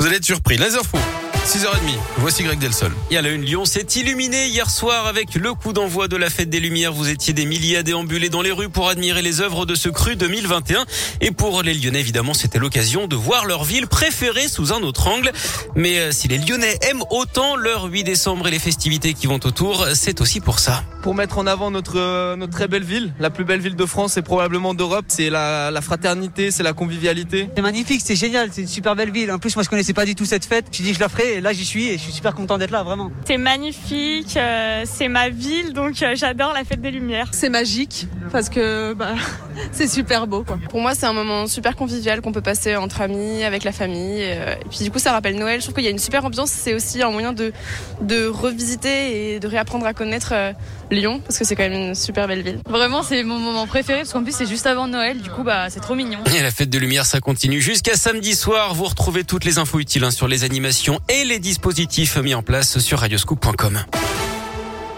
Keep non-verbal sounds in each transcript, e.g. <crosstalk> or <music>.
Vous allez être surpris. Les infos. 6h30, voici Greg Delsol. Et à la une, Lyon s'est illuminé hier soir avec le coup d'envoi de la fête des Lumières. Vous étiez des milliers à déambuler dans les rues pour admirer les œuvres de ce cru 2021. Et pour les Lyonnais, évidemment, c'était l'occasion de voir leur ville préférée sous un autre angle. Mais euh, si les Lyonnais aiment autant leur 8 décembre et les festivités qui vont autour, c'est aussi pour ça. Pour mettre en avant notre, euh, notre très belle ville, la plus belle ville de France et probablement d'Europe, c'est la, la fraternité, c'est la convivialité. C'est magnifique, c'est génial, c'est une super belle ville. En plus, moi, je connaissais pas du tout cette fête. J'ai dit, je la ferai, et là, j'y suis, et je suis super content d'être là, vraiment. C'est magnifique, euh, c'est ma ville, donc euh, j'adore la fête des Lumières. C'est magique parce que bah, <laughs> c'est super beau. Quoi. Pour moi, c'est un moment super convivial qu'on peut passer entre amis, avec la famille. euh, Et puis du coup, ça rappelle Noël. Je trouve qu'il y a une super ambiance. C'est aussi un moyen de, de revisiter et de réapprendre à connaître euh, Lyon parce que c'est quand même une super belle ville. Vraiment, c'est mon moment préféré parce qu'en plus, c'est juste avant Noël. Du coup, bah, c'est trop mignon. Et la fête de lumière, ça continue jusqu'à samedi soir. Vous retrouvez toutes les infos utiles hein, sur les animations et les dispositifs mis en place sur radioscoop.com.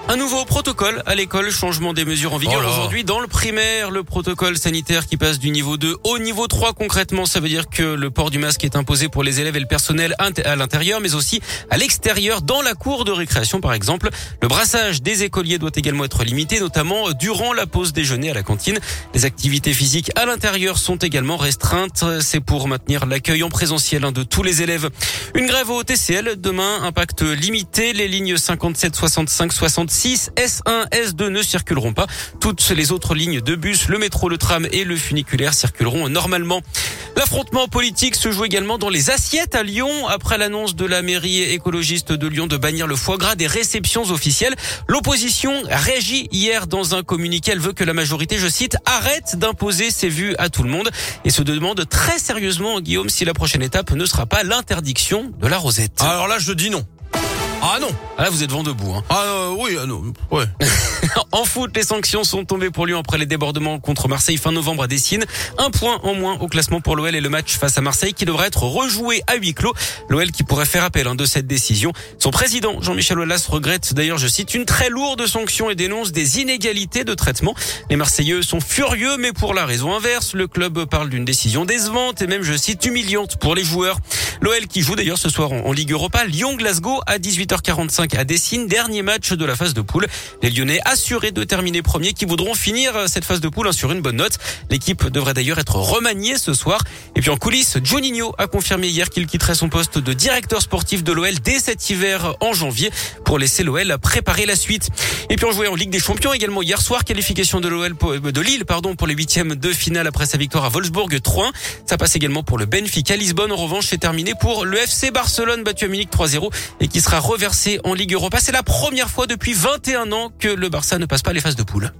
Un nouveau protocole à l'école, changement des mesures en vigueur Oh aujourd'hui dans le primaire, le protocole sanitaire qui passe du niveau 2 au niveau 3 concrètement, ça veut dire que le port du masque est imposé pour les élèves et le personnel à l'intérieur mais aussi à l'extérieur dans la cour de récréation par exemple. Le brassage des écoliers doit également être limité notamment durant la pause déjeuner à la cantine. Les activités physiques à l'intérieur sont également restreintes, c'est pour maintenir l'accueil en présentiel hein, de tous les élèves. Une grève au TCL demain, impact limité, les lignes 57, 65, 66, S1, S2 ne circuleront pas. Toutes les autres lignes de bus, le métro, le tram et le funiculaire circuleront normalement. L'affrontement politique se joue également dans les assiettes à Lyon. Après l'annonce de la mairie écologiste de Lyon de bannir le foie gras des réceptions officielles, l'opposition réagit hier dans un communiqué. Elle veut que la majorité, je cite, arrête d'imposer ses vues à tout le monde et se demande très sérieusement, Guillaume, si la prochaine étape ne sera pas l'interdiction de la rosette. Alors là, je dis non. Ah non. Ah là, vous êtes vent debout. Hein. Ah euh, oui, ah non. Ouais. <laughs> En foot, les sanctions sont tombées pour Lyon après les débordements contre Marseille fin novembre à Dessine. Un point en moins au classement pour l'OL et le match face à Marseille qui devrait être rejoué à huis clos. L'OL qui pourrait faire appel hein, de cette décision. Son président, Jean-Michel Aulas, regrette d'ailleurs, je cite, une très lourde sanction et dénonce des inégalités de traitement. Les Marseillais sont furieux, mais pour la raison inverse. Le club parle d'une décision décevante et même, je cite, humiliante pour les joueurs. L'OL qui joue d'ailleurs ce soir en, en Ligue Europa, Lyon-Glasgow à 18h45 à Dessine, dernier match de la phase de poule. Les Lyonnais assurés de terminer premier qui voudront finir euh, cette phase de poule hein, sur une bonne note. L'équipe devrait d'ailleurs être remaniée ce soir. Et puis en coulisses, Juninho a confirmé hier qu'il quitterait son poste de directeur sportif de l'OL dès cet hiver en janvier pour laisser l'OL préparer la suite. Et puis on jouait en Ligue des Champions également hier soir, qualification de l'OL pour- de Lille pardon pour les huitièmes de finale après sa victoire à Wolfsburg 3-1. Ça passe également pour le Benfica Lisbonne. En revanche, c'est terminé pour le FC Barcelone battu à Munich 3-0 et qui sera reversé en Ligue Europa. C'est la première fois depuis 21 ans que le Barça ne passe pas les phases de poule.